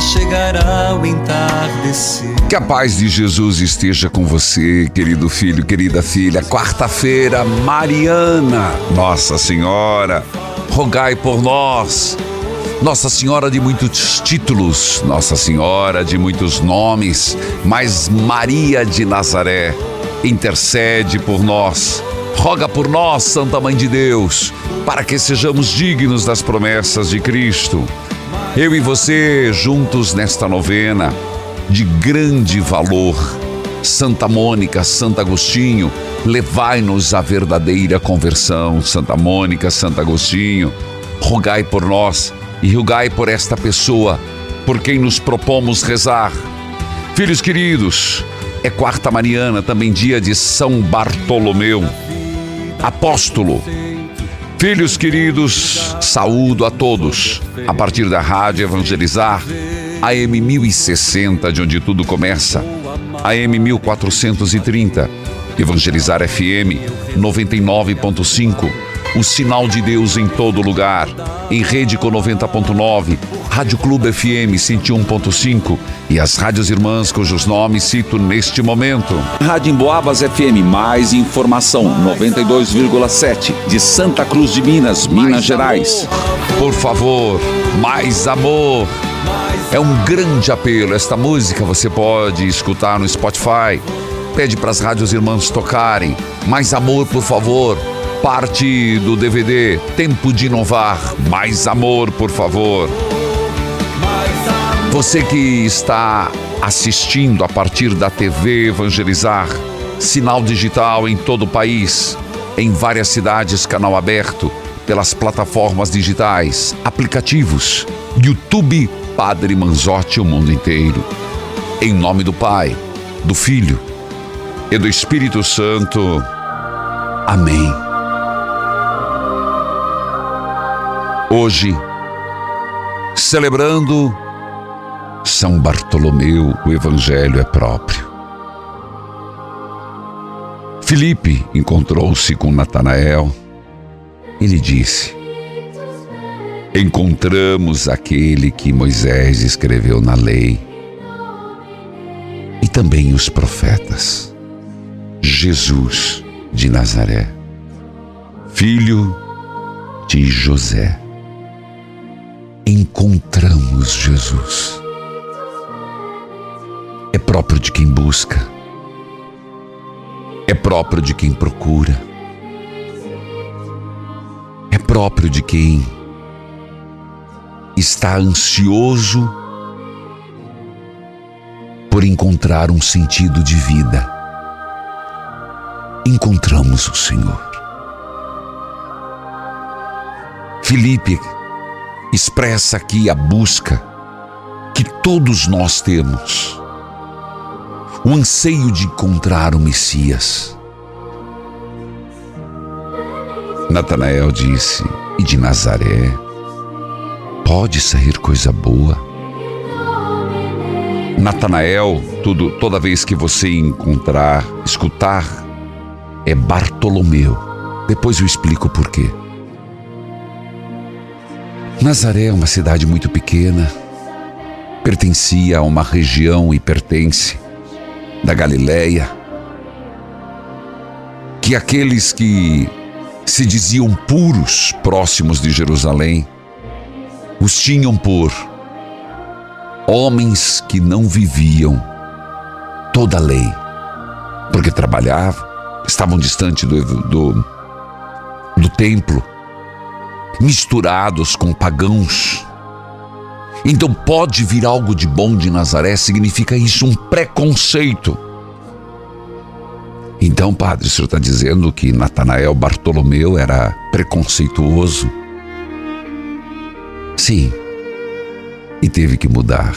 Chegará o entardecer. Que a paz de Jesus esteja com você, querido filho, querida filha. Quarta-feira, Mariana, Nossa Senhora, rogai por nós. Nossa Senhora de muitos títulos, Nossa Senhora de muitos nomes, mas Maria de Nazaré intercede por nós. Roga por nós, Santa Mãe de Deus, para que sejamos dignos das promessas de Cristo. Eu e você juntos nesta novena de grande valor. Santa Mônica, Santo Agostinho, levai-nos à verdadeira conversão. Santa Mônica, Santo Agostinho, rogai por nós e rogai por esta pessoa por quem nos propomos rezar. Filhos queridos, é quarta mariana, também dia de São Bartolomeu, apóstolo. Filhos queridos, saúdo a todos. A partir da Rádio Evangelizar, AM 1060, de onde tudo começa, AM 1430, Evangelizar FM 99.5, o sinal de Deus em todo lugar, em rede com 90.9, Rádio Clube FM 101.5 e as rádios irmãs cujos nomes cito neste momento. Rádio Emboabas FM, mais informação, 92,7, de Santa Cruz de Minas, Minas Gerais. Por favor, mais amor. É um grande apelo. Esta música você pode escutar no Spotify. Pede para as rádios irmãs tocarem. Mais amor, por favor. Parte do DVD Tempo de Inovar. Mais amor, por favor. Você que está assistindo a partir da TV Evangelizar, sinal digital em todo o país, em várias cidades, canal aberto, pelas plataformas digitais, aplicativos, YouTube Padre Manzotti, o mundo inteiro. Em nome do Pai, do Filho e do Espírito Santo. Amém. Hoje, celebrando São Bartolomeu, o Evangelho é próprio. Filipe encontrou-se com Natanael. Ele disse: Encontramos aquele que Moisés escreveu na lei e também os profetas, Jesus de Nazaré, filho de José. Encontramos Jesus. É próprio de quem busca, é próprio de quem procura, é próprio de quem está ansioso por encontrar um sentido de vida. Encontramos o Senhor. Filipe expressa aqui a busca que todos nós temos, o anseio de encontrar o Messias. Natanael disse: E de Nazaré pode sair coisa boa? Natanael, tudo, toda vez que você encontrar, escutar, é Bartolomeu, Depois eu explico o porquê. Nazaré é uma cidade muito pequena, pertencia a uma região e pertence da Galileia, que aqueles que se diziam puros próximos de Jerusalém os tinham por homens que não viviam toda a lei, porque trabalhavam, estavam distante do, do, do templo, misturados com pagãos. Então pode vir algo de bom de Nazaré, significa isso, um preconceito. Então, padre, o senhor está dizendo que Natanael Bartolomeu era preconceituoso? Sim. E teve que mudar.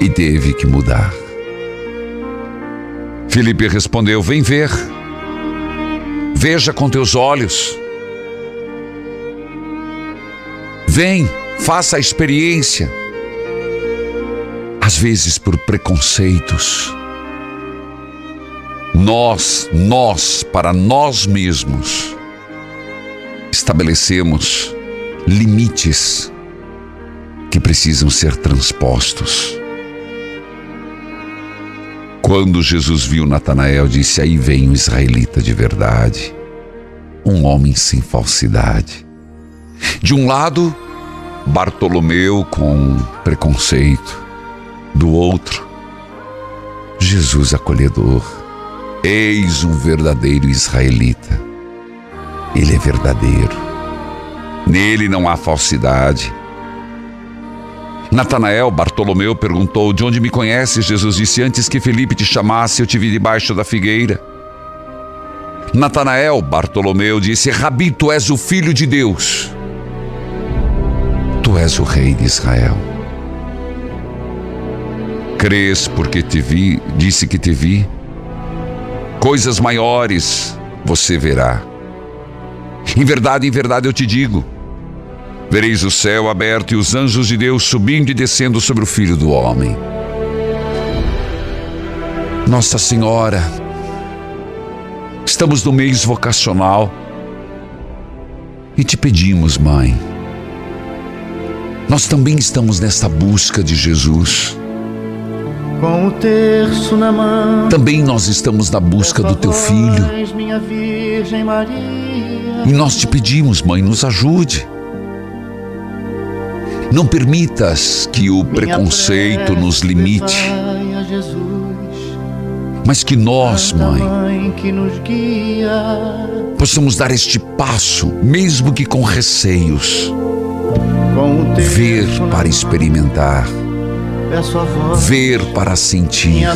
E teve que mudar. Felipe respondeu: Vem ver. Veja com teus olhos. Vem, faça a experiência. Às vezes por preconceitos. Nós, nós, para nós mesmos, estabelecemos limites que precisam ser transpostos. Quando Jesus viu Natanael, disse: Aí vem um israelita de verdade, um homem sem falsidade. De um lado, Bartolomeu com preconceito, do outro, Jesus acolhedor. Eis um verdadeiro israelita. Ele é verdadeiro. Nele não há falsidade. Natanael, Bartolomeu perguntou: De onde me conheces? Jesus disse: Antes que Felipe te chamasse, eu te vi debaixo da figueira. Natanael, Bartolomeu disse: Rabi, tu és o filho de Deus. Tu és o rei de Israel. Crês porque te vi, disse que te vi. Coisas maiores você verá. Em verdade, em verdade eu te digo: vereis o céu aberto e os anjos de Deus subindo e descendo sobre o filho do homem. Nossa Senhora, estamos no mês vocacional e te pedimos, Mãe, nós também estamos nessa busca de Jesus. Com o terço na mão, Também nós estamos na busca do teu filho. E nós te pedimos, mãe, nos ajude. Não permitas que o preconceito nos limite, mas que nós, mãe, possamos dar este passo, mesmo que com receios, ver para experimentar, voz, ver para sentir,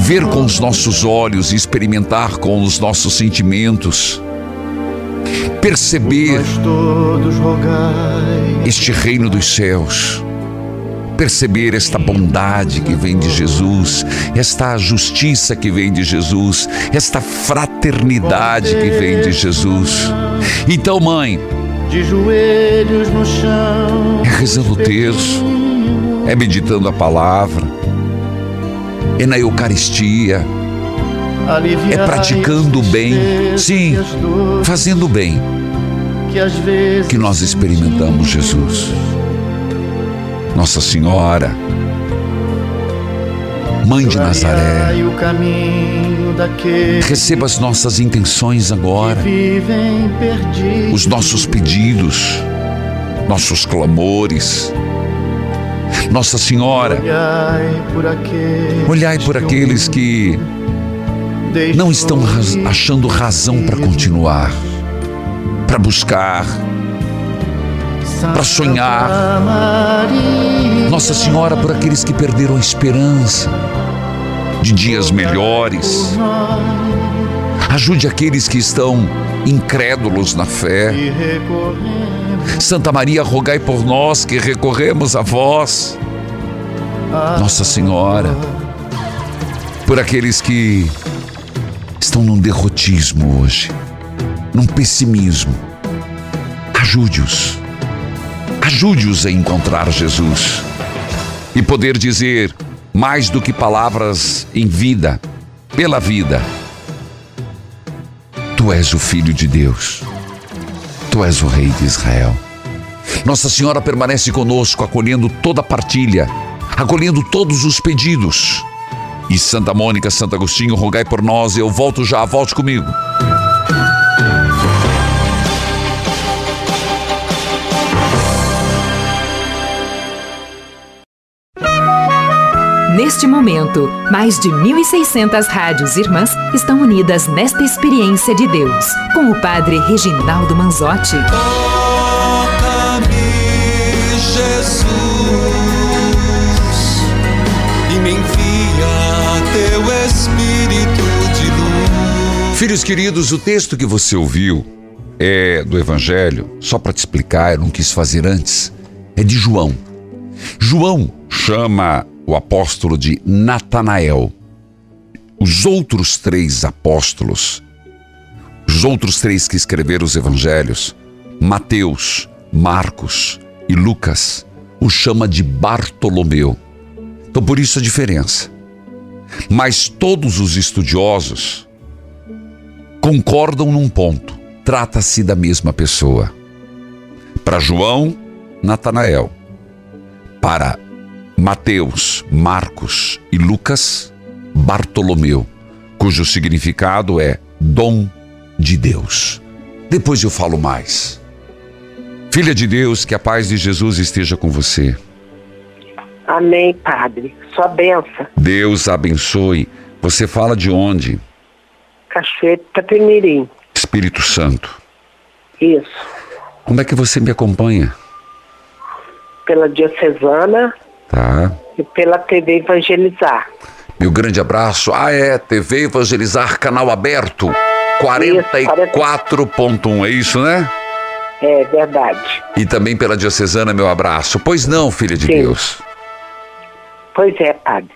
ver com os nossos olhos e experimentar com os nossos sentimentos, perceber este reino dos céus, perceber esta bondade que vem de Jesus, esta justiça que vem de Jesus, esta fraternidade que vem de Jesus. Então, mãe, De joelhos no chão. é rezando o terço, é meditando a palavra, é na Eucaristia, é praticando o bem, sim, fazendo o bem, que nós experimentamos Jesus. Nossa Senhora, Mãe de Nazaré, receba as nossas intenções agora, os nossos pedidos, nossos clamores. Nossa Senhora, Olhai por aqueles, que não estão raz- achando razão para continuar, para buscar, para sonhar. Nossa Senhora, por aqueles que perderam a esperança de dias melhores. Ajude aqueles que estão incrédulos na fé. Santa Maria, rogai por nós que recorremos a vós. Nossa Senhora, por aqueles que estão num derrotismo hoje, num pessimismo. Ajude-os. Ajude-os a encontrar Jesus e poder dizer mais do que palavras em vida, pela vida. Tu és o Filho de Deus. Tu és o Rei de Israel. Nossa Senhora permanece conosco, acolhendo toda partilha, acolhendo todos os pedidos. E Santa Mônica, Santo Agostinho, rogai por nós. Eu volto já, volte comigo. Neste momento, mais de 1.600 rádios irmãs estão unidas nesta experiência de Deus, com o Padre Reginaldo Manzotti. Toca-me, Jesus, e me envia teu Espírito de luz. Filhos queridos, o texto que você ouviu é do Evangelho, só para te explicar, eu não quis fazer antes, é de João. João chama o apóstolo de Natanael. Os outros três apóstolos, os outros três que escreveram os evangelhos, Mateus, Marcos e Lucas, o chama de Bartolomeu. Então por isso a diferença. Mas todos os estudiosos concordam num ponto. Trata-se da mesma pessoa. Para João, Natanael. Para Mateus, Marcos e Lucas, Bartolomeu, cujo significado é dom de Deus. Depois eu falo mais. Filha de Deus, que a paz de Jesus esteja com você. Amém, Padre. Sua benção. Deus abençoe. Você fala de onde? Cachoeira Itapemirim. Espírito Santo. Isso. Como é que você me acompanha? Pela Diocesana Tá. e pela TV Evangelizar. Meu grande abraço. Ah, é, TV Evangelizar, canal aberto. 44.1, é isso, né? É verdade. E também pela Diocesana, meu abraço. Pois não, filha de Sim. Deus. Pois é, Padre.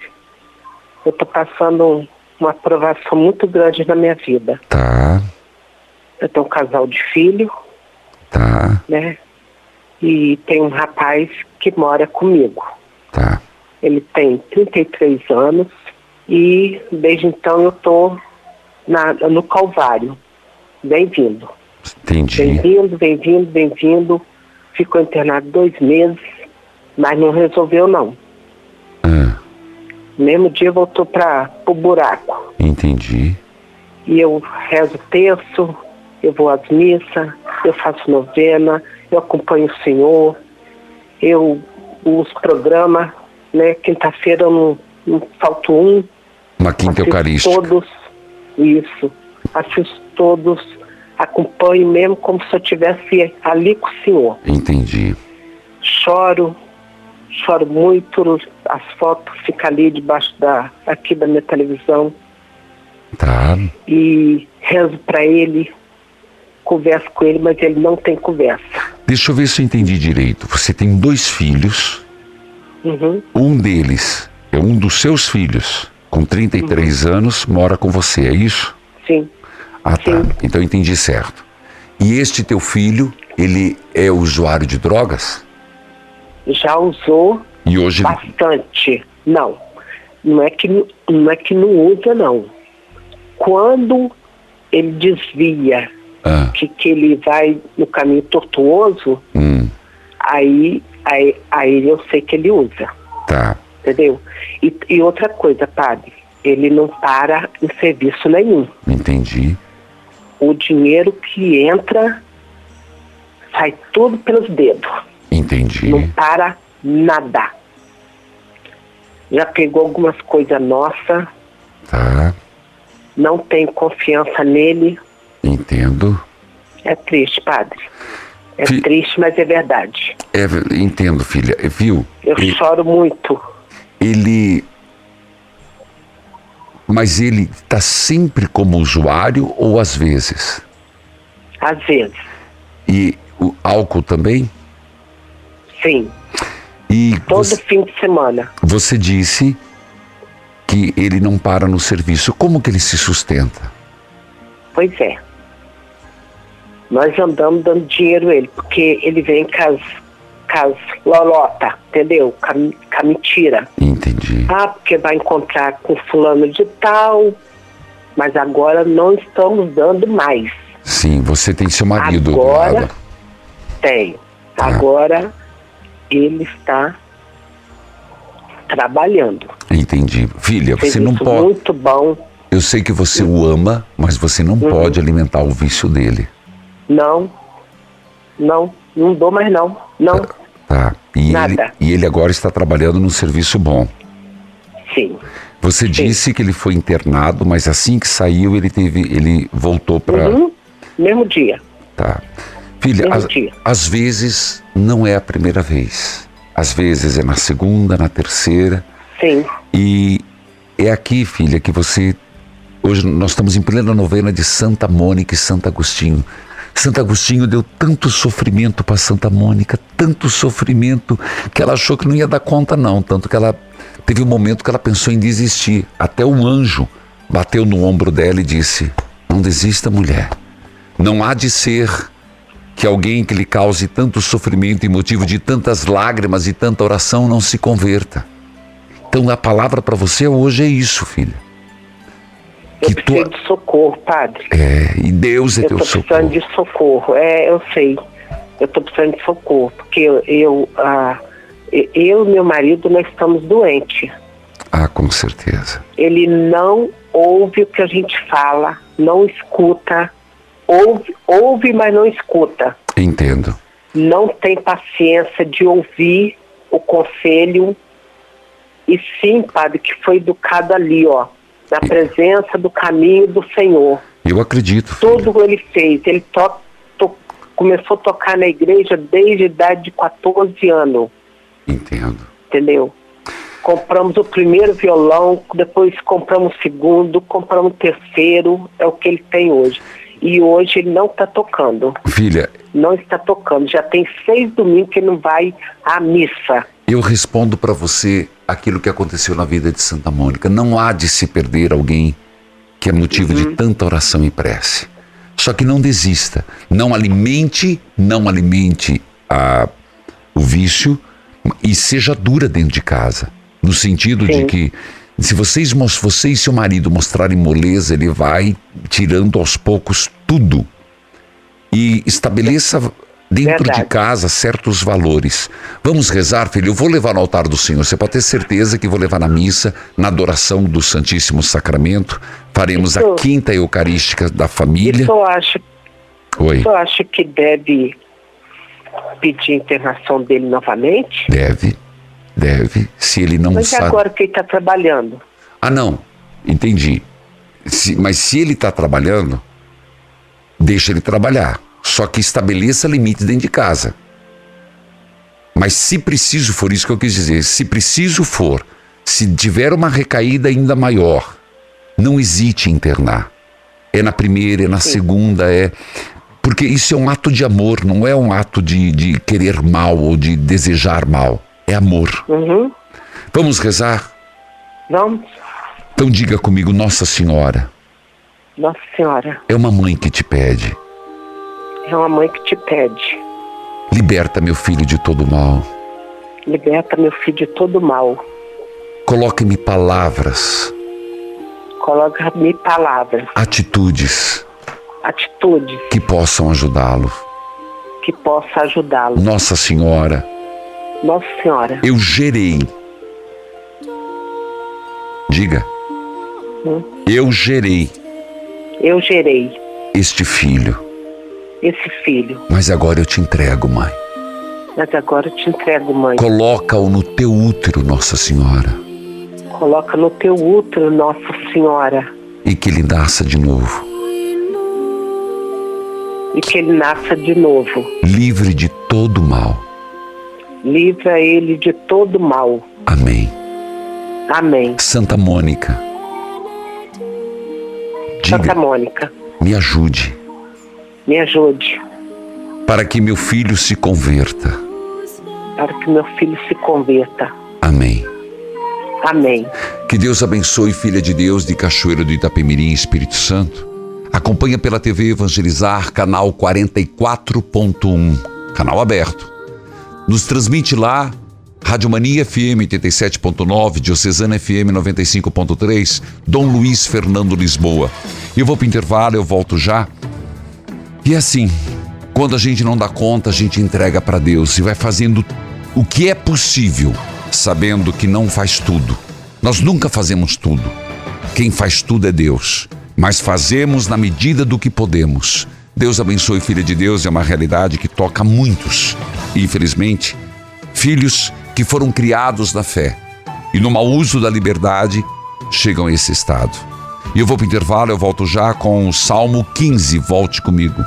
Eu estou passando um- uma aprovação muito grande na minha vida. Tá, Eu tenho um casal de filho, tá, né? E tem um rapaz que mora comigo. Tá. Ele tem 33 anos e desde então eu estou no Calvário. Bem-vindo. Entendi. Bem-vindo, bem-vindo, bem-vindo. Ficou internado dois meses, mas não resolveu não. Ah, mesmo dia voltou para o buraco. entendi. E eu rezo terço, eu vou às missas, eu faço novena, eu acompanho o Senhor, eu os programas, né? Quinta-feira eu não, não falto um. Uma quinta assisto eucarística. todos, isso. Assisto todos, acompanho mesmo como se eu estivesse ali com o Senhor. Entendi. choro, choro muito, as fotos ficam ali debaixo da, aqui da minha televisão Tá. e rezo para ele, converso com ele, mas ele não tem conversa. Deixa eu ver se eu entendi direito. Você tem dois filhos. Uhum, Um deles é um dos seus filhos. Com 33 anos, mora com você, é isso? sim, Ah, tá. Sim. Então eu entendi certo. E este teu filho, ele é usuário de drogas? já usou E hoje. bastante. Não, não é que não é que não usa não. Quando ele desvia, Ah, que, que ele vai no caminho tortuoso, hum, aí, aí, aí eu sei que ele usa. tá. entendeu? E, e outra coisa, padre, ele não para em serviço nenhum. Entendi. O dinheiro que entra sai tudo pelos dedos, Entendi. não para nada. Já pegou algumas coisas nossas, Tá. não tenho confiança nele. Entendo. É triste, padre. É Fi- triste, mas é verdade. É, entendo, filha. É, Viu? Eu E- choro muito. Ele. Mas ele está sempre como usuário ou às vezes? Às vezes, E o álcool também? sim. E Todo você, fim de semana. você disse que ele não para no serviço. Como que ele se sustenta? Pois é. Nós andamos dando dinheiro a ele, porque ele vem com as, com as lolota, entendeu? Com a, com a mentira. Entendi. Ah, porque vai encontrar com fulano de tal, Mas agora não estamos dando mais. Sim, você tem seu marido Agora-. Tenho. Tá. Agora ele está trabalhando. Entendi. Filha, você não pode. muito bom. Eu sei que você o ama, mas você não Uhum. pode alimentar o vício dele. Não, não, não dou mais não. Não, Tá? E ele, Nada. e ele agora está trabalhando num serviço bom. sim. Você disse que ele foi internado, mas assim que saiu, ele teve. ele voltou para. Uhum. Mesmo dia. Tá. Filha, Mesmo às, dia. às vezes não é a primeira vez. Às vezes é na segunda, na terceira. Sim. E é aqui, filha, que você. Hoje nós estamos em plena novena de Santa Mônica e Santo Agostinho. Santo Agostinho deu tanto sofrimento para Santa Mônica, tanto sofrimento, que ela achou que não ia dar conta, não. Tanto que ela teve um momento que ela pensou em desistir. Até um anjo bateu no ombro dela e disse: Não desista, mulher. Não há de ser que alguém que lhe cause tanto sofrimento e motivo de tantas lágrimas e tanta oração não se converta. Então a palavra para você hoje é isso, filha. Eu Que preciso tua- de socorro, padre. É, e Deus é Eu teu estou precisando socorro. de socorro. É, eu sei. Eu estou precisando de socorro. Porque eu, eu, ah, eu e meu marido, nós estamos doentes. Ah, com certeza. Ele não ouve o que a gente fala, não escuta. Ouve, ouve mas não escuta. Entendo. Não tem paciência de ouvir o conselho. E sim, padre, que foi educado ali, ó. Na presença do caminho do Senhor. Eu acredito. filha. Tudo ele fez. Ele to, to- começou a tocar na igreja desde a idade de 14 anos, Entendo. entendeu? Compramos o primeiro violão, depois compramos o segundo, compramos o terceiro, é o que ele tem hoje. E hoje ele não está tocando, Filha, não está tocando. Já tem seis domingos que ele não vai à missa. eu respondo para você aquilo que aconteceu na vida de Santa Mônica. Não há de se perder alguém que é motivo de tanta oração e prece. Só que não desista. Não alimente, não alimente a, o vício e seja dura dentro de casa. No sentido de Sim. que se vocês, você e seu marido mostrarem moleza, ele vai tirando aos poucos tudo. E estabeleça dentro de Verdade. casa certos valores. Vamos rezar, filho. Eu vou levar no altar do Senhor. Você pode ter certeza que vou levar na missa, na adoração do Santíssimo Sacramento. Faremos a Isso. quinta Eucarística da família. Eu acho, Oi. eu acho que deve pedir a internação dele novamente. Deve, deve. Se ele não Mas sabe. agora que ele está trabalhando? Ah, não. Entendi. Se- mas se ele está trabalhando, deixa ele trabalhar. Só que estabeleça limites dentro de casa. Mas se preciso for, isso que eu quis dizer, se preciso for, se tiver uma recaída ainda maior, não hesite em internar. É na primeira, é na segunda, é. Porque isso é um ato de amor, não é um ato de, de querer mal ou de desejar mal. É amor. Uhum. Vamos rezar? Vamos, Então diga comigo, Nossa Senhora, Nossa Senhora, é uma mãe que te pede. É uma mãe que te pede. Liberta meu filho de todo mal. Liberta meu filho de todo mal. Coloque-me palavras, Coloca-me palavras, atitudes atitudes que possam ajudá-lo. que possa ajudá-lo. Nossa Senhora, Nossa Senhora, eu gerei. Diga. Hum? Eu gerei eu gerei este filho, esse filho, mas agora eu te entrego, mãe. mas agora eu te entrego, mãe. Coloca-o no teu útero, Nossa Senhora, Coloca no teu útero, Nossa Senhora, e que ele nasça de novo, e que ele nasça de novo. livre de todo mal. Livra ele de todo mal. Amém. Amém. Santa Mônica, Santa diga, Mônica, me ajude me ajude para que meu filho se converta. para que meu filho se converta. Amém. Amém. Que Deus abençoe, filha de Deus de Cachoeiro do Itapemirim, Espírito Santo. Acompanha pela TV Evangelizar, canal 44.1, canal aberto. Nos transmite lá Rádio Mania FM 87.9, Diocesana FM 95.3, Dom Luiz Fernando Lisboa. Eu vou para o intervalo, eu volto já. E assim, quando a gente não dá conta, a gente entrega para Deus e vai fazendo o que é possível, sabendo que não faz tudo. Nós nunca fazemos tudo. Quem faz tudo é Deus, mas fazemos na medida do que podemos. Deus abençoe Filha de Deus é uma realidade que toca muitos. Infelizmente, filhos que foram criados na fé e no mau uso da liberdade chegam a esse estado. E eu vou para o intervalo, eu volto já com o Salmo 15. Volte comigo.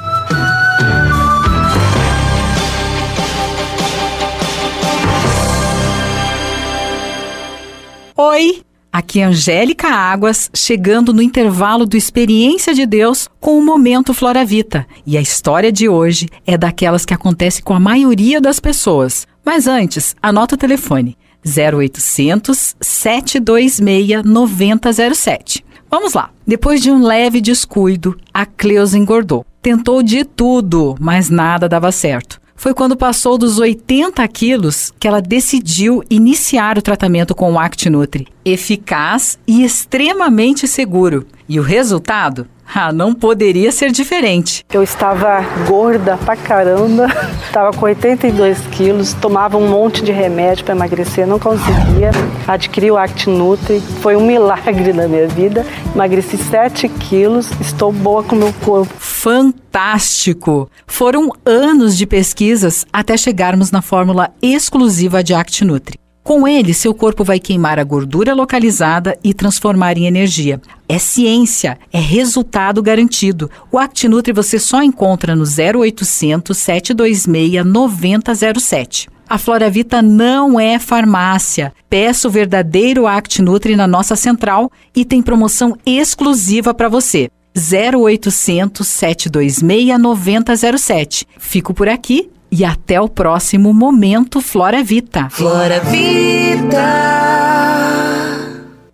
Oi, aqui é Angélica Águas, chegando no intervalo do Experiência de Deus com o Momento Flora Vita. E a história de hoje é daquelas que acontece com a maioria das pessoas. Mas antes, anota o telefone: 0800 726 9007. Vamos lá. Depois de um leve descuido, a Cleusa engordou. Tentou de tudo, mas nada dava certo. Foi quando passou dos 80 quilos que ela decidiu iniciar o tratamento com o ActiNutri. Eficaz e extremamente seguro. E o resultado? Ah, não poderia ser diferente. Eu estava gorda pra caramba, estava com 82 quilos, tomava um monte de remédio para emagrecer, não conseguia. Adquiri o ActiNutri, foi um milagre na minha vida. Emagreci 7 quilos, estou boa com o meu corpo. Fantástico! Foram anos de pesquisas até chegarmos na fórmula exclusiva de ActiNutri. Com ele, seu corpo vai queimar a gordura localizada e transformar em energia. É ciência, é resultado garantido. O ActiNutri você só encontra no 0800 726 9007. A Floravita não é farmácia. Peça o verdadeiro ActiNutri na nossa central e tem promoção exclusiva para você. 0800 726 9007. Fico por aqui e até o próximo Momento Flora Vita. Flora Vida.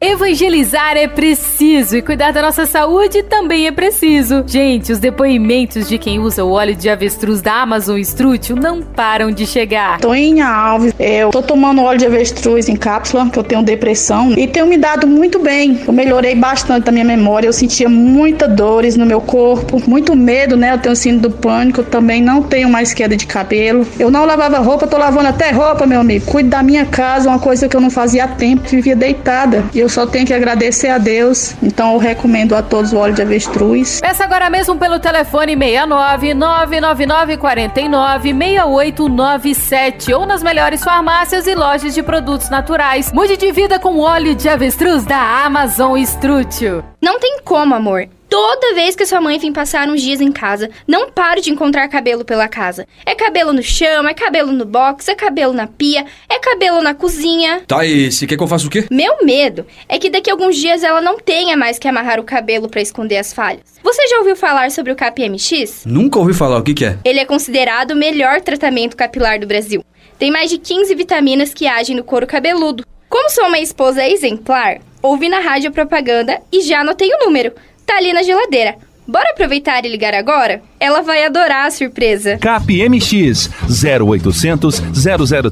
Evangelizar é preciso e cuidar da nossa saúde também é preciso. Gente, os depoimentos de quem usa o óleo de avestruz da Amazon Strútil não param de chegar. Toinha Alves, eu tô tomando óleo de avestruz em cápsula, que eu tenho depressão, e tenho me dado muito bem. Eu melhorei bastante a minha memória, eu sentia muitas dores no meu corpo, muito medo, né? Eu tenho síndrome do pânico, também não tenho mais queda de cabelo. Eu não lavava roupa, tô lavando até roupa, meu amigo. Cuido da minha casa, uma coisa que eu não fazia há tempo, vivia deitada. Eu só tenho que agradecer a Deus. Então eu recomendo a todos o óleo de avestruz. Peça agora mesmo pelo telefone 69 999 49 6897 ou nas melhores farmácias e lojas de produtos naturais. Mude de vida com óleo de avestruz da Amazon Strútil. Não tem como, amor. Toda vez que sua mãe vem passar uns dias em casa, não paro de encontrar cabelo pela casa. É cabelo no chão, é cabelo no box, é cabelo na pia, é cabelo na cozinha. Tá, e você quer que eu faça o quê? Meu medo é que daqui a alguns dias ela não tenha mais que amarrar o cabelo para esconder as falhas. Você já ouviu falar sobre o KPMX? Nunca ouvi falar, o que, que é? Ele é considerado o melhor tratamento capilar do Brasil. Tem mais de 15 vitaminas que agem no couro cabeludo. Como sou uma esposa exemplar, ouvi na rádio propaganda e já anotei o número tá ali na geladeira. Bora aproveitar e ligar agora? Ela vai adorar a surpresa. KPMX 0800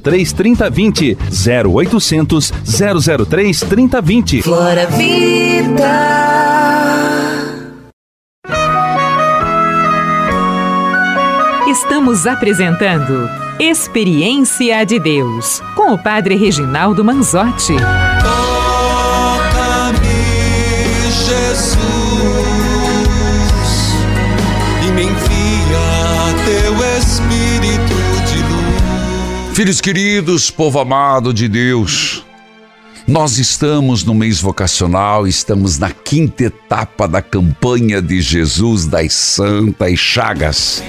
003 3020 0800 003 3020 Flora Vida. Estamos apresentando Experiência de Deus com o Padre Reginaldo Manzotti. Filhos queridos, povo amado de Deus, nós estamos no mês vocacional, estamos na quinta etapa da campanha de Jesus das Santas Chagas.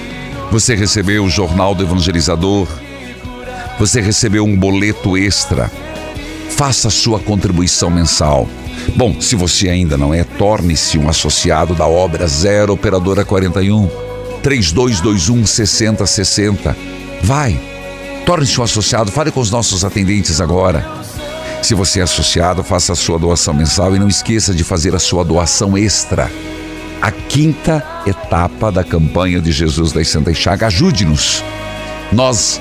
Você recebeu o Jornal do Evangelizador, você recebeu um boleto extra. Faça sua contribuição mensal. Bom, se você ainda não é, torne-se um associado da obra Zero Operadora 41 3221 6060. Vai, torne-se um associado, fale com os nossos atendentes agora. Se você é associado, faça a sua doação mensal e não esqueça de fazer a sua doação extra. A quinta etapa da campanha de Jesus das Santas Chagas. Ajude-nos. Nós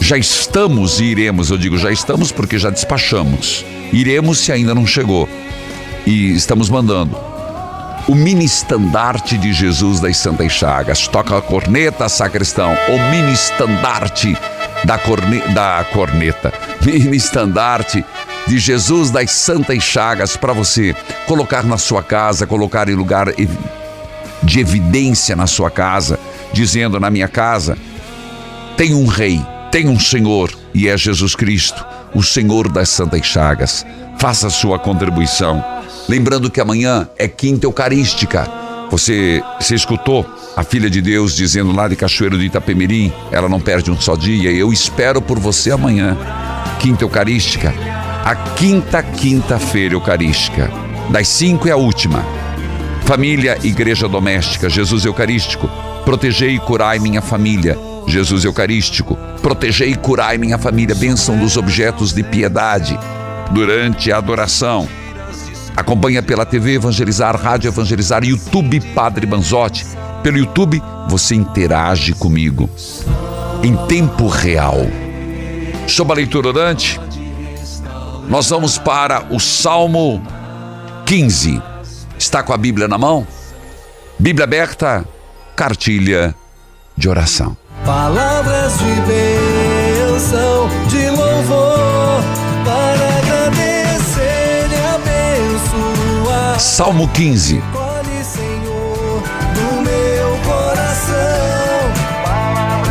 Já estamos e iremos, eu digo já estamos porque já despachamos. Iremos se ainda não chegou. E estamos mandando o mini estandarte de Jesus das Santas Chagas. Toca a corneta, sacristão. O mini estandarte da, corne, da corneta. Mini estandarte de Jesus das Santas Chagas para você colocar na sua casa, colocar em lugar de evidência na sua casa, dizendo: Na minha casa tem um rei, tem um Senhor e é Jesus Cristo, o Senhor das Santas Chagas. Faça sua contribuição. Lembrando que amanhã é quinta eucarística. Você se escutou a filha de Deus dizendo lá de Cachoeiro de Itapemirim, ela não perde um só dia. Eu espero por você amanhã. Quinta eucarística, a quinta quinta-feira eucarística. Das cinco é a última. Família, igreja doméstica, Jesus Eucarístico. Protegei e curai minha família. Jesus Eucarístico. Protegei e curai minha família. Bênção dos objetos de piedade durante a adoração. Acompanha pela TV Evangelizar, Rádio Evangelizar, YouTube Padre Banzotti. Pelo YouTube você interage comigo em tempo real. Sob a leitura orante, nós vamos para o Salmo 15. Está com a Bíblia na mão? Bíblia aberta, cartilha de oração. Palavras de bênção, de louvor,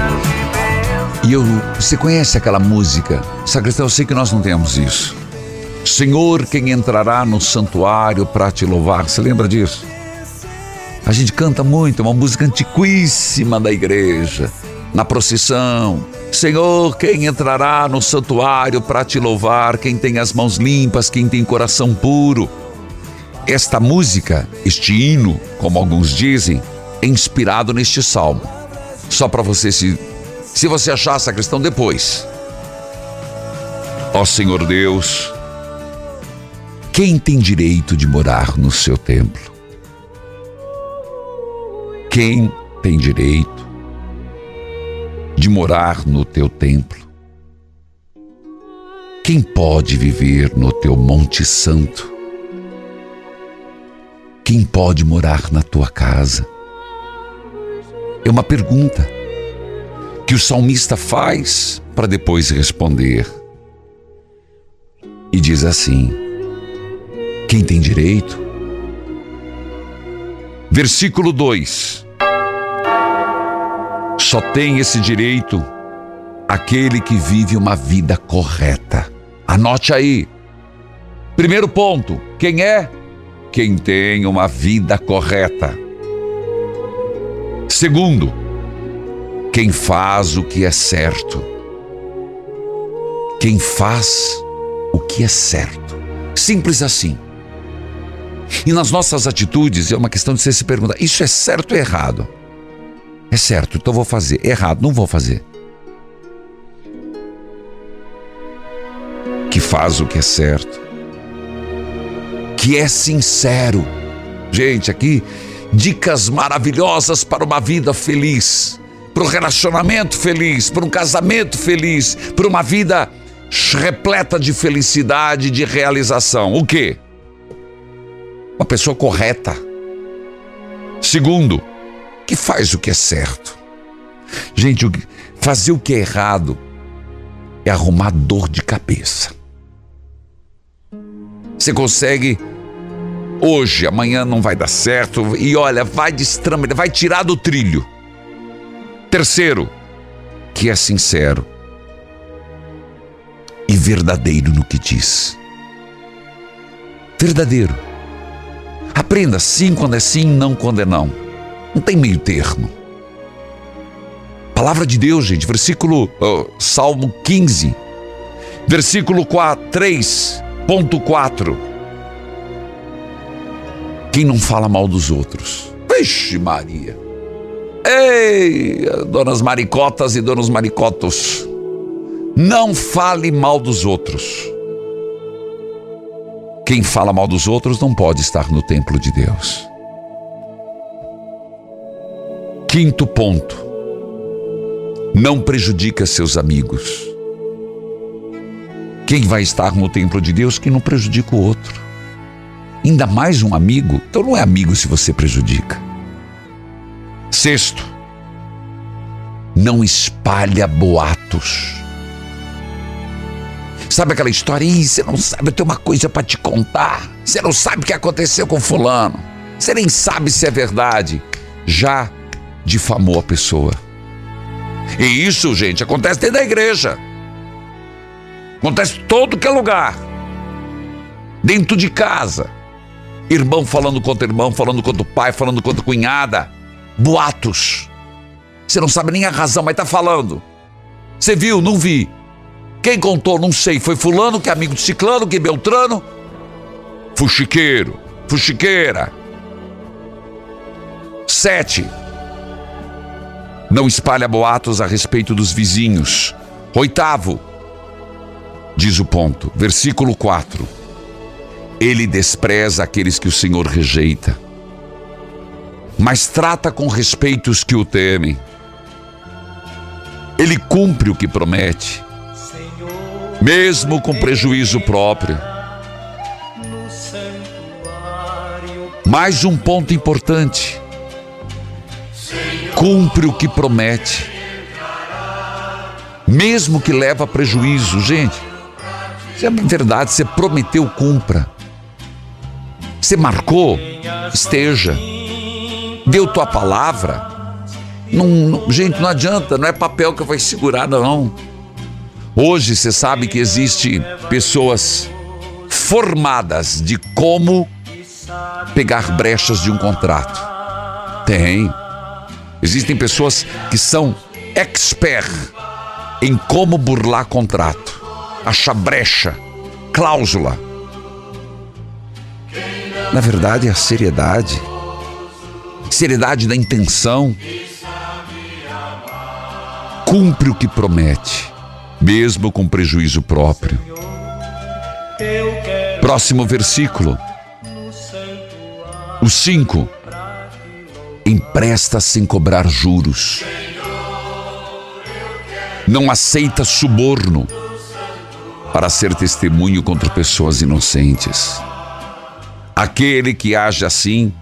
de bênção. E eu, você conhece aquela música? Sacristão, eu sei que nós não temos isso. Senhor, quem entrará no santuário para te louvar? Você lembra disso? A gente canta muito, é uma música antiquíssima da igreja, na procissão. Senhor, quem entrará no santuário para te louvar? Quem tem as mãos limpas, quem tem coração puro. Esta música, este hino, como alguns dizem, é inspirado neste salmo. Só para você se se você achar essa questão depois. Ó Senhor Deus, quem tem direito de morar no seu templo? Quem tem direito de morar no teu templo? Quem pode viver no teu Monte Santo? Quem pode morar na tua casa? É uma pergunta que o salmista faz para depois responder. E diz assim: Quem tem direito? Versículo 2: Só tem esse direito aquele que vive uma vida correta. Anote aí. Primeiro ponto: quem é? Quem tem uma vida correta. Segundo, quem faz o que é certo. Quem faz o que é certo. Simples assim. E nas nossas atitudes é uma questão de você se perguntar: isso é certo ou errado? É certo, então vou fazer. Errado, não vou fazer. Que faz o que é certo. Que é sincero. Gente, aqui dicas maravilhosas para uma vida feliz, para um relacionamento feliz, para um casamento feliz, para uma vida repleta de felicidade, de realização. O quê? Uma pessoa correta. Segundo, que faz o que é certo. Gente, fazer o que é errado é arrumar dor de cabeça. Você consegue hoje, amanhã não vai dar certo e olha, vai destrambelhar, vai tirar do trilho. Terceiro, que é sincero e verdadeiro no que diz. Verdadeiro. Aprenda sim quando é sim, não quando é não. Não tem meio termo. Palavra de Deus, gente, versículo Salmo 15, versículo 4, 3.4. Quem não fala mal dos outros? Vixe Maria. Ei, donas maricotas e donos maricotos. Não fale mal dos outros. Quem fala mal dos outros não pode estar no templo de Deus. Quinto ponto. Não prejudica seus amigos. Quem vai estar no templo de Deus que não prejudica o outro? Ainda mais um amigo. Então não é amigo se você prejudica. Sexto, não espalha boatos. Sabe aquela história? Ih, você não sabe, eu tenho uma coisa para te contar. Você não sabe o que aconteceu com fulano. Você nem sabe se é verdade. Já difamou a pessoa. E isso, gente, acontece dentro da igreja. Acontece todo que é lugar. Dentro de casa. Irmão falando contra irmão, falando contra o pai, falando contra a cunhada. Boatos. Você não sabe nem a razão, mas tá falando. Você viu? Não vi. Quem contou? Não sei. Foi fulano, que é amigo de ciclano, que é beltrano. Fuxiqueiro, fuxiqueira. Sete. Não espalha boatos a respeito dos vizinhos. Oitavo. Diz o ponto. Versículo 4. Ele despreza aqueles que o Senhor rejeita, mas trata com respeito os que o temem. Ele cumpre o que promete, mesmo com prejuízo próprio. Mais um ponto importante: cumpre o que promete, mesmo que leva prejuízo, gente. Se é verdade, você prometeu, cumpra. Você marcou, esteja. Deu tua palavra. Não, não, gente, não adianta, não é papel que vai segurar, não. Hoje você sabe que existe pessoas formadas de como pegar brechas de um contrato. Tem. Existem pessoas que são expert em como burlar contrato, achar brecha, cláusula. Na verdade, é a seriedade. Seriedade da intenção. Cumpre o que promete, mesmo com prejuízo próprio. Próximo versículo. O 5. Empresta sem cobrar juros. Não aceita suborno para ser testemunho contra pessoas inocentes. Aquele que age assim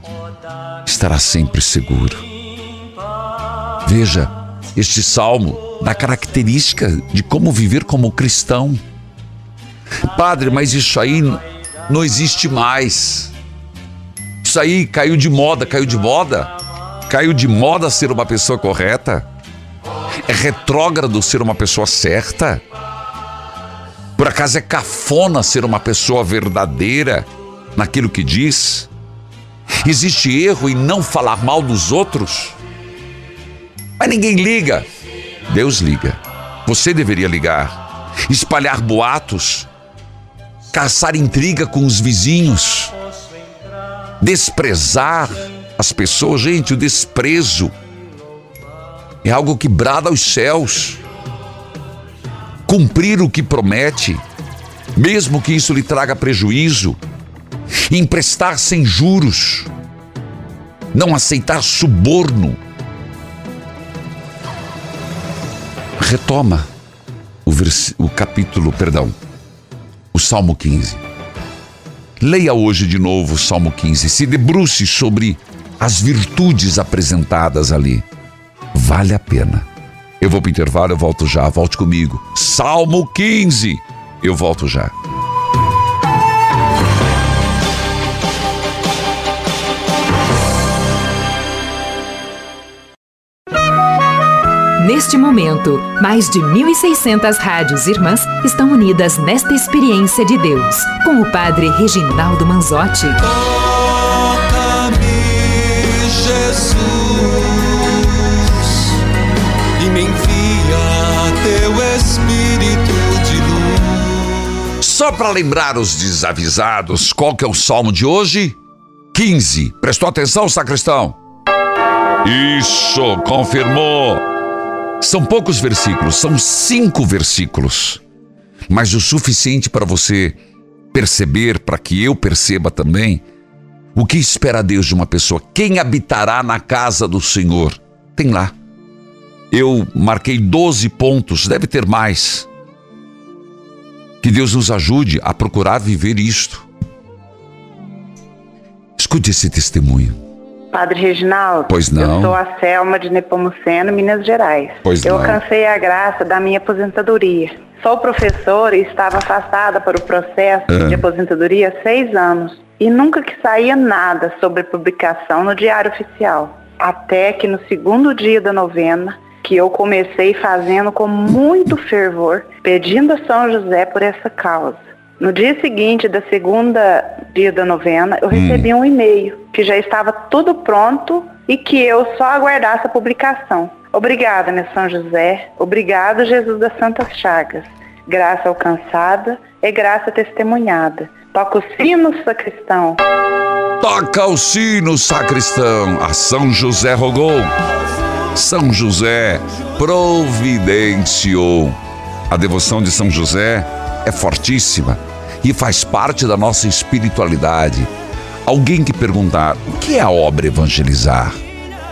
estará sempre seguro. Veja, este salmo dá característica de como viver como cristão. Padre, mas isso aí não existe mais. Isso aí caiu de moda, caiu de moda. Caiu de moda ser uma pessoa correta. É retrógrado ser uma pessoa certa. Por acaso é cafona ser uma pessoa verdadeira naquilo que diz? Existe erro em não falar mal dos outros? Mas ninguém liga. Deus liga. Você deveria ligar. Espalhar boatos. Caçar intriga com os vizinhos. Desprezar as pessoas. Gente, o desprezo é algo que brada aos céus. Cumprir o que promete, mesmo que isso lhe traga prejuízo emprestar sem juros, não aceitar suborno. Retoma o, vers... o capítulo, perdão, o Salmo 15. Leia hoje de novo o Salmo 15, se debruce sobre as virtudes apresentadas ali. Vale a pena. Eu vou para o intervalo, eu volto já, volte comigo. Salmo 15, eu volto já. Neste momento, mais de 1.600 rádios irmãs estão unidas nesta experiência de Deus, com o Padre Reginaldo Manzotti. Toca-me, Jesus, e me envia teu Espírito de luz. Só para lembrar os desavisados, qual que é o salmo de hoje? 15. Prestou atenção, sacristão? Isso, confirmou. São poucos versículos, são cinco versículos, mas o suficiente para você perceber, para que eu perceba também, o que espera Deus de uma pessoa. Quem habitará na casa do Senhor? Tem lá. Eu marquei 12 pontos, deve ter mais. Que Deus nos ajude a procurar viver isto. Escute esse testemunho. Padre Reginaldo. Pois não. Eu sou a Selma de Nepomuceno, Minas Gerais. Pois eu não. alcancei a graça da minha aposentadoria. Sou professora e estava afastada para o processo Ah. de aposentadoria há seis anos. E nunca que saía nada sobre publicação no Diário Oficial. Até que no segundo dia da novena, que eu comecei fazendo com muito fervor, pedindo a São José por essa causa. No dia seguinte da segunda dia da novena, eu recebi um e-mail que já estava tudo pronto e que eu só aguardasse a publicação. Obrigada, meu São José. Obrigado, Jesus das Santas Chagas. Graça alcançada é graça testemunhada. Toca o sino, sacristão. Toca o sino, sacristão. A São José rogou. São José providenciou. A devoção de São José é fortíssima e faz parte da nossa espiritualidade. Alguém que perguntar o que é a obra evangelizar?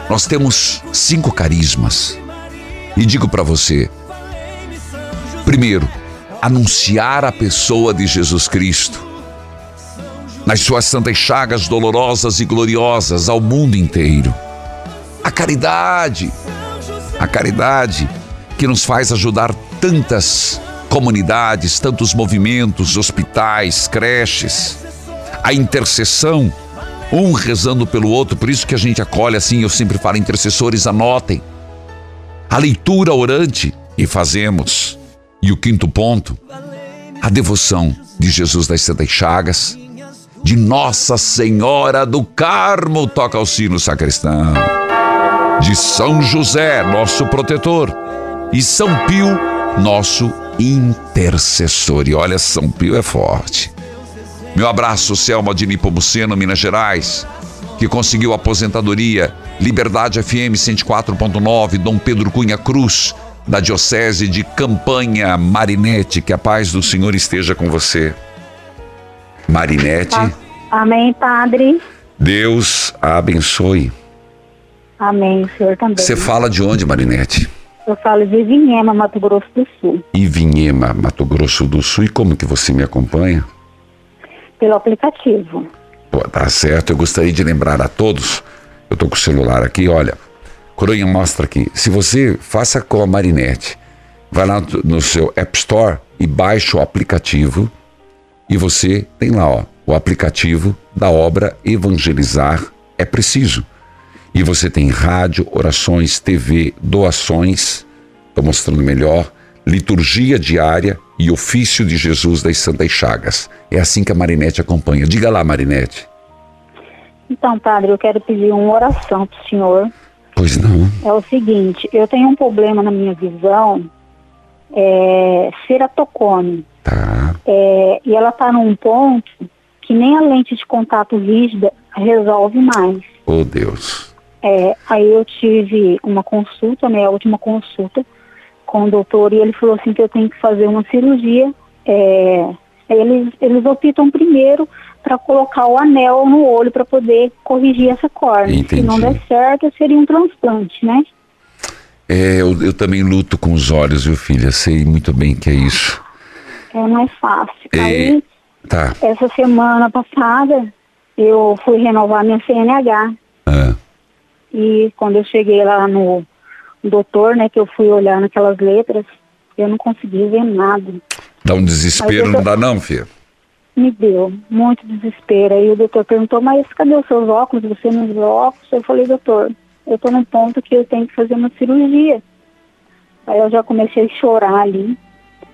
Nós temos cinco carismas. E digo para você: primeiro, anunciar a pessoa de Jesus Cristo nas suas santas chagas dolorosas e gloriosas ao mundo inteiro. A caridade, a caridade que nos faz ajudar tantas comunidades, tantos movimentos, hospitais, creches. A intercessão, um rezando pelo outro, por isso que a gente acolhe assim, eu sempre falo, intercessores, anotem. A leitura orante, e fazemos. E o quinto ponto, a devoção de Jesus das Santas Chagas, de Nossa Senhora do Carmo, toca o sino sacristão, de São José, nosso protetor, e São Pio, nosso intercessor. E olha, São Pio é forte. Meu abraço, Selma de Nipomuceno, Minas Gerais, que conseguiu aposentadoria, Liberdade FM 104.9, Dom Pedro Cunha Cruz, da Diocese de Campanha, Marinete, que a paz do Senhor esteja com você. Marinete, Amém, Padre. Deus a abençoe. Amém, o senhor também. Você fala de onde, Marinete? Eu falo de Vinhema, Mato Grosso do Sul, Ivinhema, Mato Grosso do Sul. E como que você me acompanha? pelo aplicativo. Pô, tá certo. Eu gostaria de lembrar a todos. Eu tô com o celular aqui, olha. Coronha mostra aqui. Se você faça com a Marinette, vai lá no seu App Store e baixa o aplicativo e você tem lá, ó, o aplicativo da obra Evangelizar é preciso. E você tem rádio, orações, TV, doações, estou mostrando melhor, liturgia diária e ofício de Jesus das Santas Chagas. É assim que a Marinette acompanha. Diga lá, Marinette. Então, Padre, eu quero pedir uma oração para o senhor. Pois não. É o seguinte, eu tenho um problema na minha visão, é ceratocone. Tá. É, e ela está num ponto que nem a lente de contato rígida resolve mais. Oh, Deus. É, aí eu tive uma consulta, né, a última consulta com o doutor, e ele falou assim que eu tenho que fazer uma cirurgia. É, eles, eles optam primeiro para colocar o anel no olho para poder corrigir essa córnea. Se não der certo, seria um transplante, né? É, eu, eu também luto com os olhos, viu, filha? Sei muito bem que é isso. É mais fácil. É, Aí, Tá. essa semana passada, eu fui renovar minha CNH. Ah, E quando eu cheguei lá no doutor, né, que eu fui olhar naquelas letras, eu não consegui ver nada. dá um desespero, eu não dá não, filha? Me deu muito desespero. Aí o doutor perguntou, mas cadê os seus óculos? Você não usa óculos? Eu falei, doutor, eu tô num ponto que eu tenho que fazer uma cirurgia. Aí eu já comecei a chorar ali.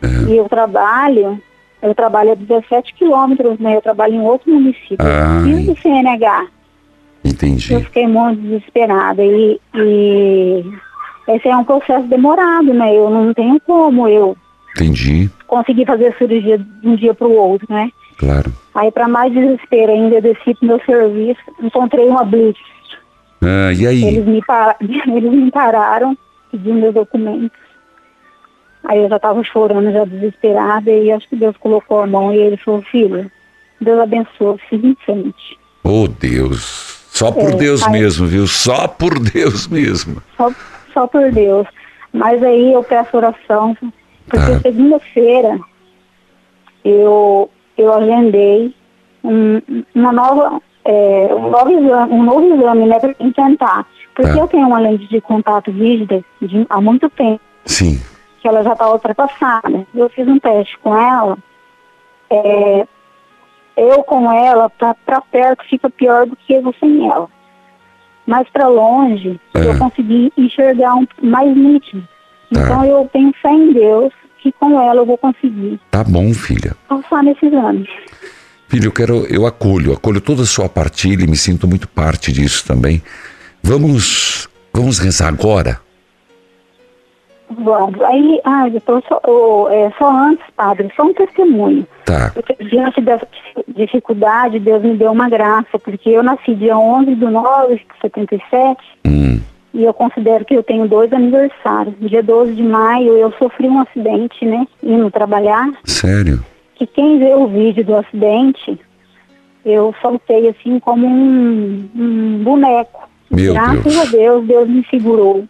É. E eu trabalho, eu trabalho a 17 quilômetros, né? Eu trabalho em outro município. Ah, Eu preciso do CNH. Entendi. Eu fiquei muito desesperada. E, e esse é um processo demorado, né? Eu não tenho como eu Entendi, conseguir fazer a cirurgia de um dia para o outro, né? claro. Aí, para mais desespero ainda, desci pro meu serviço, encontrei uma blitz. Ah, e aí? Eles me, pa- eles me pararam, pedindo meus documentos. Aí eu já estava chorando, já desesperada, e acho que Deus colocou a mão e ele falou, filho, Deus abençoe, siga em frente. Oh, Deus. Só por É, Deus aí- mesmo, viu? Só por Deus mesmo. Só, só por Deus. Mas aí eu peço oração, porque Tá. segunda-feira eu, eu agendei um, uma nova, é, um, novo exame, um novo exame, né, para tentar. Porque Tá. eu tenho uma lente de contato rígida de, há muito tempo, Sim. que ela já está ultrapassada. Eu fiz um teste com ela, é, eu com ela, para perto fica pior do que eu sem ela. Mas para longe, É. eu consegui enxergar um, mais nítido. Tá. Então eu tenho fé em Deus que com ela eu vou conseguir Tá bom, filha. passar nesse exame. Filho, eu quero, eu acolho, acolho toda a sua partilha e me sinto muito parte disso também. Vamos, vamos rezar agora. Vamos. Aí, ah, doutor, só, ô, é, só antes, padre, só um testemunho. Tá. Porque diante dessa dificuldade, Deus me deu uma graça, porque eu nasci dia 11 de 9 de 77 Hum, e eu considero que eu tenho dois aniversários. Dia 12 de maio eu sofri um acidente, né, indo trabalhar, sério? que quem vê o vídeo do acidente, eu soltei assim como um, um boneco. Meu Graças Deus. a Deus, Deus me segurou.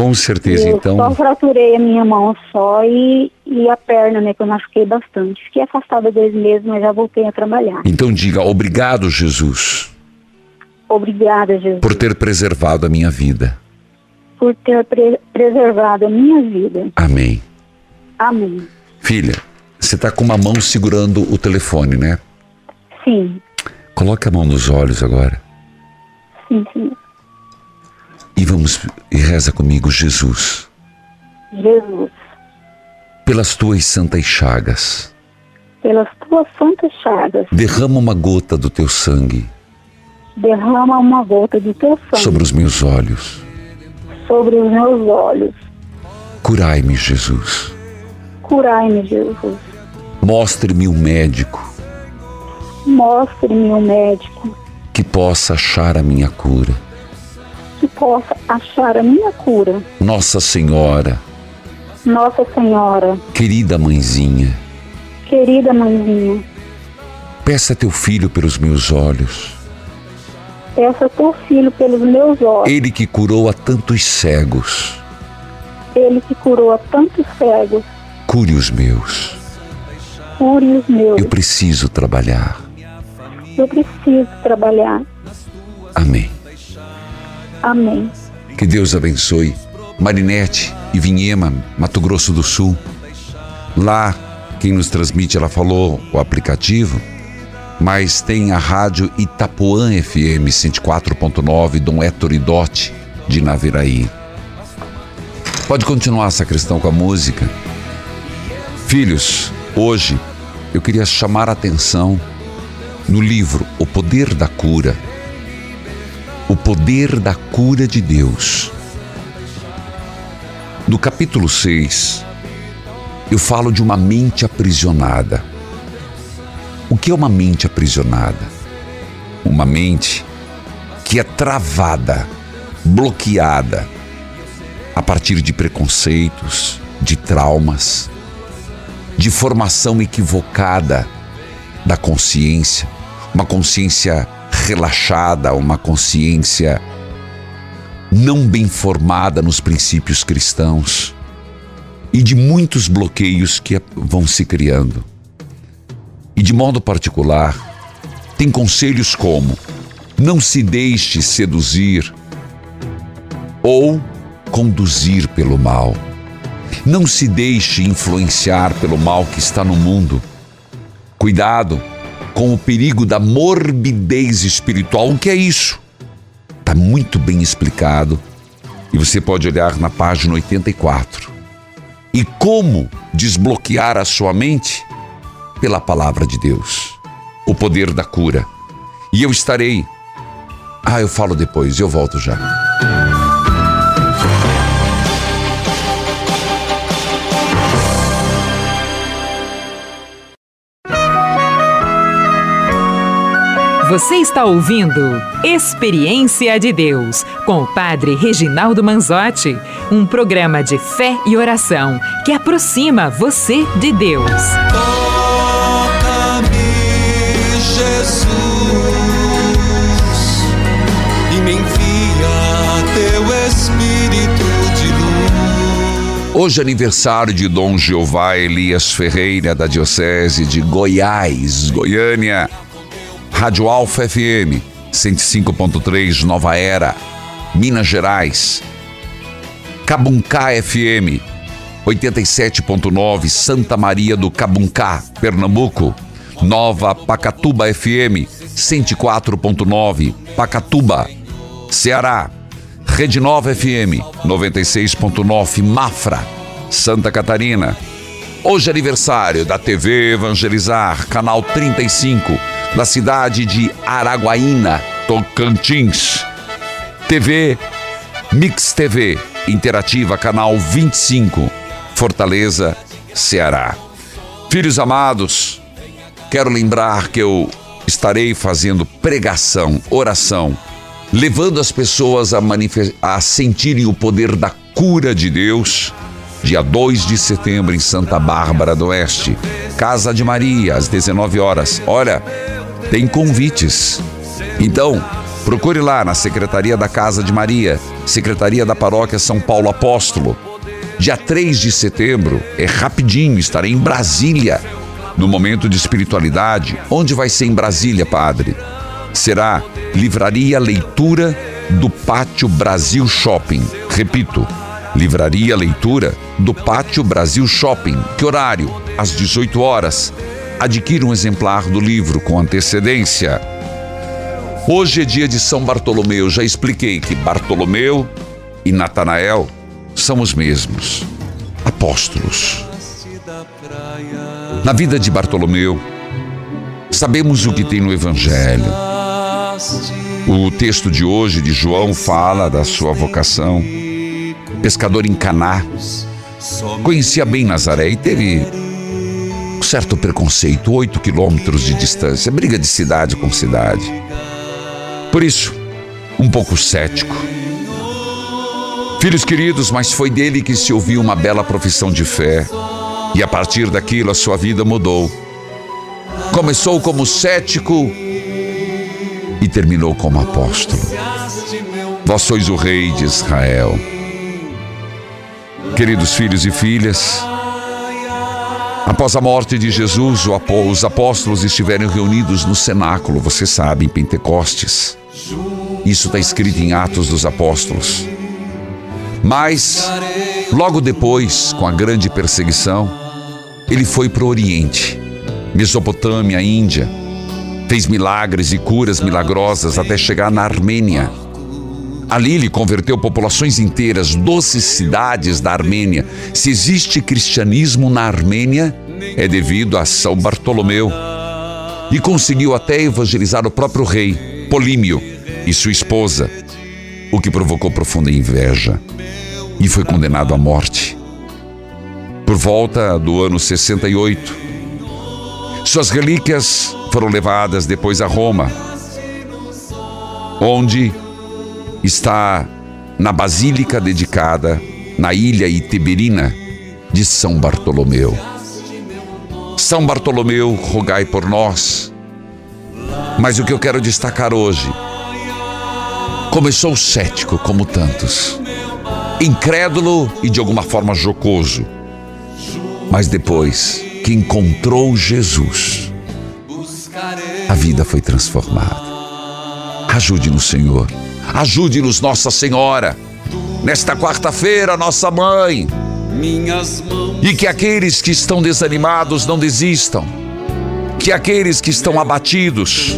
Com certeza, eu então. só fraturei a minha mão só e, e a perna, né, que eu machuquei bastante. Fiquei afastada dois meses, mas já voltei a trabalhar. Então diga obrigado, Jesus, Obrigada, Jesus, por ter preservado a minha vida. por ter pre- preservado a minha vida. Amém. Amém. Filha, você tá com uma mão segurando o telefone, né? Sim, Coloque a mão nos olhos agora sim, sim. E vamos e reza comigo, Jesus, Jesus, pelas tuas santas chagas. pelas tuas santas chagas, Derrama uma gota do teu sangue derrama uma gota do teu sangue sobre os meus olhos. sobre os meus olhos. Curai-me, Jesus. Curai-me, Jesus. Mostre-me um médico Mostre-me um médico que possa achar a minha cura. Que possa achar a minha cura. Nossa Senhora, Nossa Senhora, querida mãezinha, querida mãezinha, peça teu filho pelos meus olhos. peça teu filho pelos meus olhos. Ele que curou a tantos cegos, Ele que curou a tantos cegos, cure os meus. cure os meus. Eu preciso trabalhar. Eu preciso trabalhar. Amém. Amém. Que Deus abençoe Marinete e Vinhema, Mato Grosso do Sul. Lá, quem nos transmite, ela falou o aplicativo, mas tem a rádio Itapuã FM 104.9, Dom Héctor Idote, de Naviraí. Pode continuar, sacristão, com a música. Filhos, hoje eu queria chamar a atenção no livro O Poder da Cura. O poder da cura de Deus. No capítulo 6, eu falo de uma mente aprisionada. O que é uma mente aprisionada? Uma mente que é travada, bloqueada a partir de preconceitos, de traumas, de formação equivocada da consciência, uma consciência relaxada, uma consciência não bem formada nos princípios cristãos e de muitos bloqueios que vão se criando. E de modo particular, tem conselhos como: não se deixe seduzir ou conduzir pelo mal. Não se deixe influenciar pelo mal que está no mundo. Cuidado com o perigo da morbidez espiritual. O que é isso? Está muito bem explicado e você pode olhar na página 84. E como desbloquear a sua mente? Pela palavra de Deus, o poder da cura. E eu estarei. Ah, eu falo depois, eu volto já. Você está ouvindo Experiência de Deus com o Padre Reginaldo Manzotti, um programa de fé e oração que aproxima você de Deus. Toca-me, Jesus, e me envia teu Espírito de luz. Hoje é aniversário de Dom Jeová Elias Ferreira, da Diocese de Goiás, Goiânia. Rádio Alfa FM, 105.3, Nova Era, Minas Gerais. Cabuncá FM, 87.9, Santa Maria do Cabuncá, Pernambuco. Nova Pacatuba FM, 104.9, Pacatuba, Ceará. Rede Nova FM 96.9 Mafra, Santa Catarina. Hoje é aniversário da TV Evangelizar, canal 35, da cidade de Araguaína, Tocantins. TV Mix TV Interativa, canal 25, Fortaleza, Ceará. Filhos amados, quero lembrar que eu estarei fazendo pregação, oração levando as pessoas a, a sentirem o poder da cura de Deus. Dia 2 de setembro em Santa Bárbara do Oeste, Casa de Maria, às 19 horas. Olha, tem convites. Então, procure lá na Secretaria da Casa de Maria, Secretaria da Paróquia São Paulo Apóstolo. Dia 3 de setembro, é rapidinho, estarei em Brasília, no momento de espiritualidade. Onde vai ser em Brasília, padre? será Livraria Leitura do Pátio Brasil Shopping. Repito, Livraria Leitura do Pátio Brasil Shopping. Que horário? Às 18 horas. Adquira um exemplar do livro com antecedência. Hoje é dia de São Bartolomeu. Já expliquei que Bartolomeu e Natanael são os mesmos apóstolos. Na vida de Bartolomeu, sabemos o que tem no Evangelho o texto de hoje de João fala da sua vocação. Pescador em Caná. Conhecia bem Nazaré e teve certo preconceito, oito quilômetros de distância, briga de cidade com cidade. Por isso, um pouco cético. Filhos queridos, mas foi dele que se ouviu uma bela profissão de fé, e a partir daquilo a sua vida mudou. Começou como cético e terminou como apóstolo. Vós sois o Rei de Israel. Queridos filhos e filhas, após a morte de Jesus, os apóstolos estiveram reunidos no cenáculo, você sabe, em Pentecostes. Isso está escrito em Atos dos Apóstolos. Mas, logo depois, com a grande perseguição, ele foi para o Oriente, Mesopotâmia, Índia Fez milagres e curas milagrosas até chegar na Armênia. Ali ele converteu populações inteiras, doze cidades da Armênia. Se existe cristianismo na Armênia, é devido a São Bartolomeu. E conseguiu até evangelizar o próprio rei, Polímio, e sua esposa, o que provocou profunda inveja. E foi condenado à morte. Por volta do ano 68, suas relíquias foram levadas depois a Roma, onde está na basílica dedicada na ilha Itiberina de São Bartolomeu. São Bartolomeu, rogai por nós. Mas o que eu quero destacar hoje, começou cético como tantos, incrédulo e de alguma forma jocoso, mas depois que encontrou Jesus, a vida foi transformada. Ajude-nos, Senhor. Ajude-nos, Nossa Senhora. Nesta quarta-feira, nossa mãe. E que aqueles que estão desanimados não desistam. Que aqueles que estão abatidos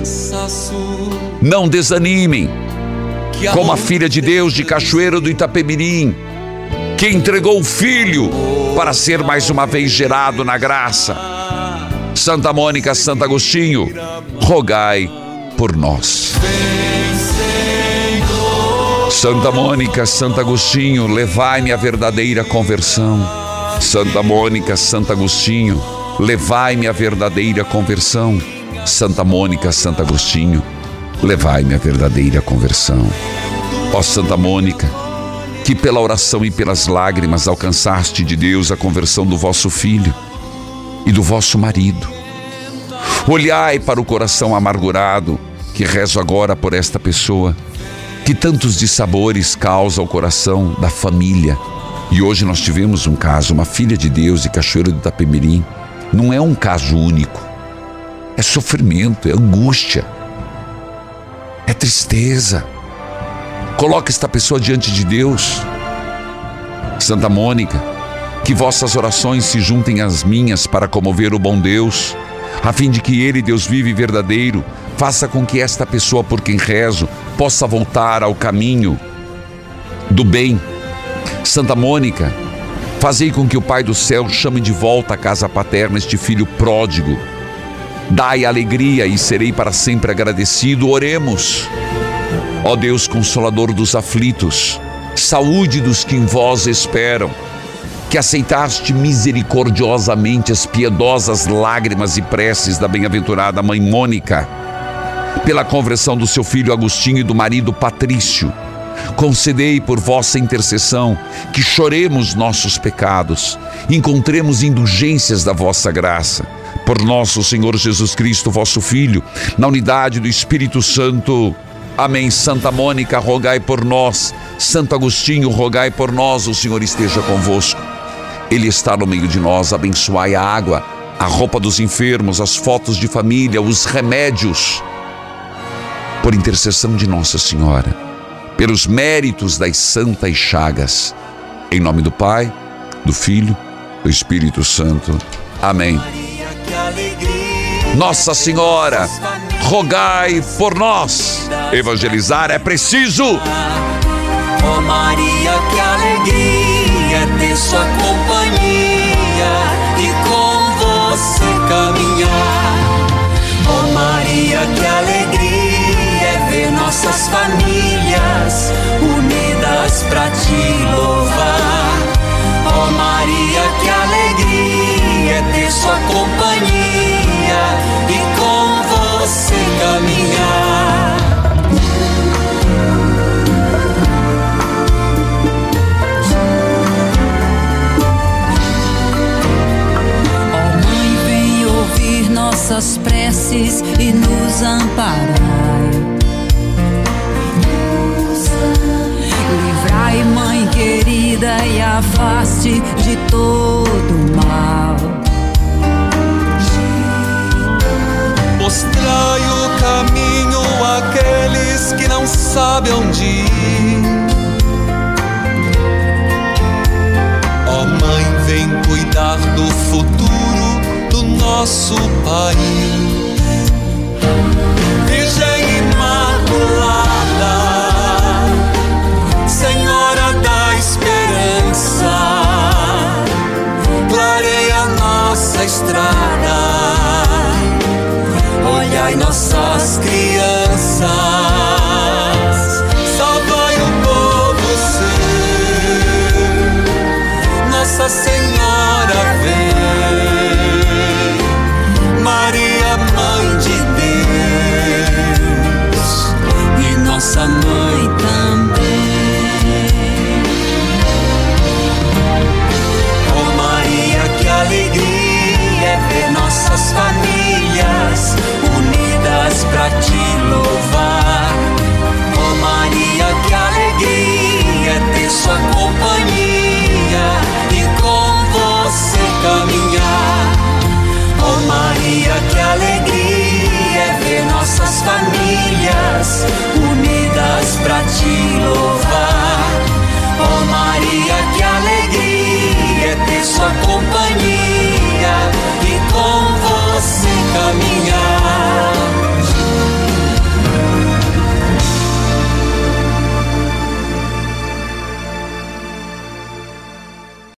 não desanimem. Como a filha de Deus de Cachoeiro do Itapemirim, que entregou o filho para ser mais uma vez gerado na graça Santa Mônica, Santo Agostinho, rogai por nós. Santa Mônica, Santo Agostinho, levai-me à verdadeira conversão. Santa Mônica, Santo Agostinho, levai-me à verdadeira conversão. Santa Mônica, Santo Agostinho, levai-me à verdadeira conversão. Ó Santa Mônica, que pela oração e pelas lágrimas alcançaste de Deus a conversão do vosso filho e do vosso marido. Olhai para o coração amargurado que rezo agora por esta pessoa, que tantos dissabores causa ao coração da família, E hoje nós tivemos um caso, uma filha de Deus de Cachoeiro do Itapemirim. Não é um caso único. É sofrimento, é angústia, é tristeza. Coloque esta pessoa diante de Deus. Santa Mônica, que vossas orações se juntem às minhas para comover o bom Deus, a fim de que Ele, Deus vivo e verdadeiro, faça com que esta pessoa por quem rezo possa voltar ao caminho do bem. Santa Mônica, fazei com que o Pai do céu chame de volta à casa paterna este filho pródigo. Dai alegria e serei para sempre agradecido. Oremos. Ó Deus consolador dos aflitos, saúde dos que em vós esperam que aceitaste misericordiosamente as piedosas lágrimas e preces da bem-aventurada mãe Mônica, pela conversão do seu filho Agostinho e do marido Patrício. Concedei por vossa intercessão que choremos nossos pecados, encontremos indulgências da vossa graça. Por nosso Senhor Jesus Cristo, vosso Filho, na unidade do Espírito Santo. Amém. Santa Mônica, rogai por nós. Santo Agostinho, rogai por nós. O Senhor esteja convosco. Ele está no meio de nós. Abençoai a água, a roupa dos enfermos, as fotos de família, os remédios. Por intercessão de Nossa Senhora, pelos méritos das santas chagas. Em nome do Pai, do Filho, do Espírito Santo. Amém. Nossa Senhora, rogai por nós. Evangelizar é preciso. Oh Maria, que alegria ter sua companhia e com você nossas famílias unidas pra te louvar. Oh Maria, que alegria é ter sua companhia e com você caminhar. Ó nossas preces e nos amparai. Livrai, Mãe querida, e afaste de todo mal. Mostrai o caminho àqueles que não sabem onde ir. Ó Mãe, vem cuidar do futuro do nosso país. time.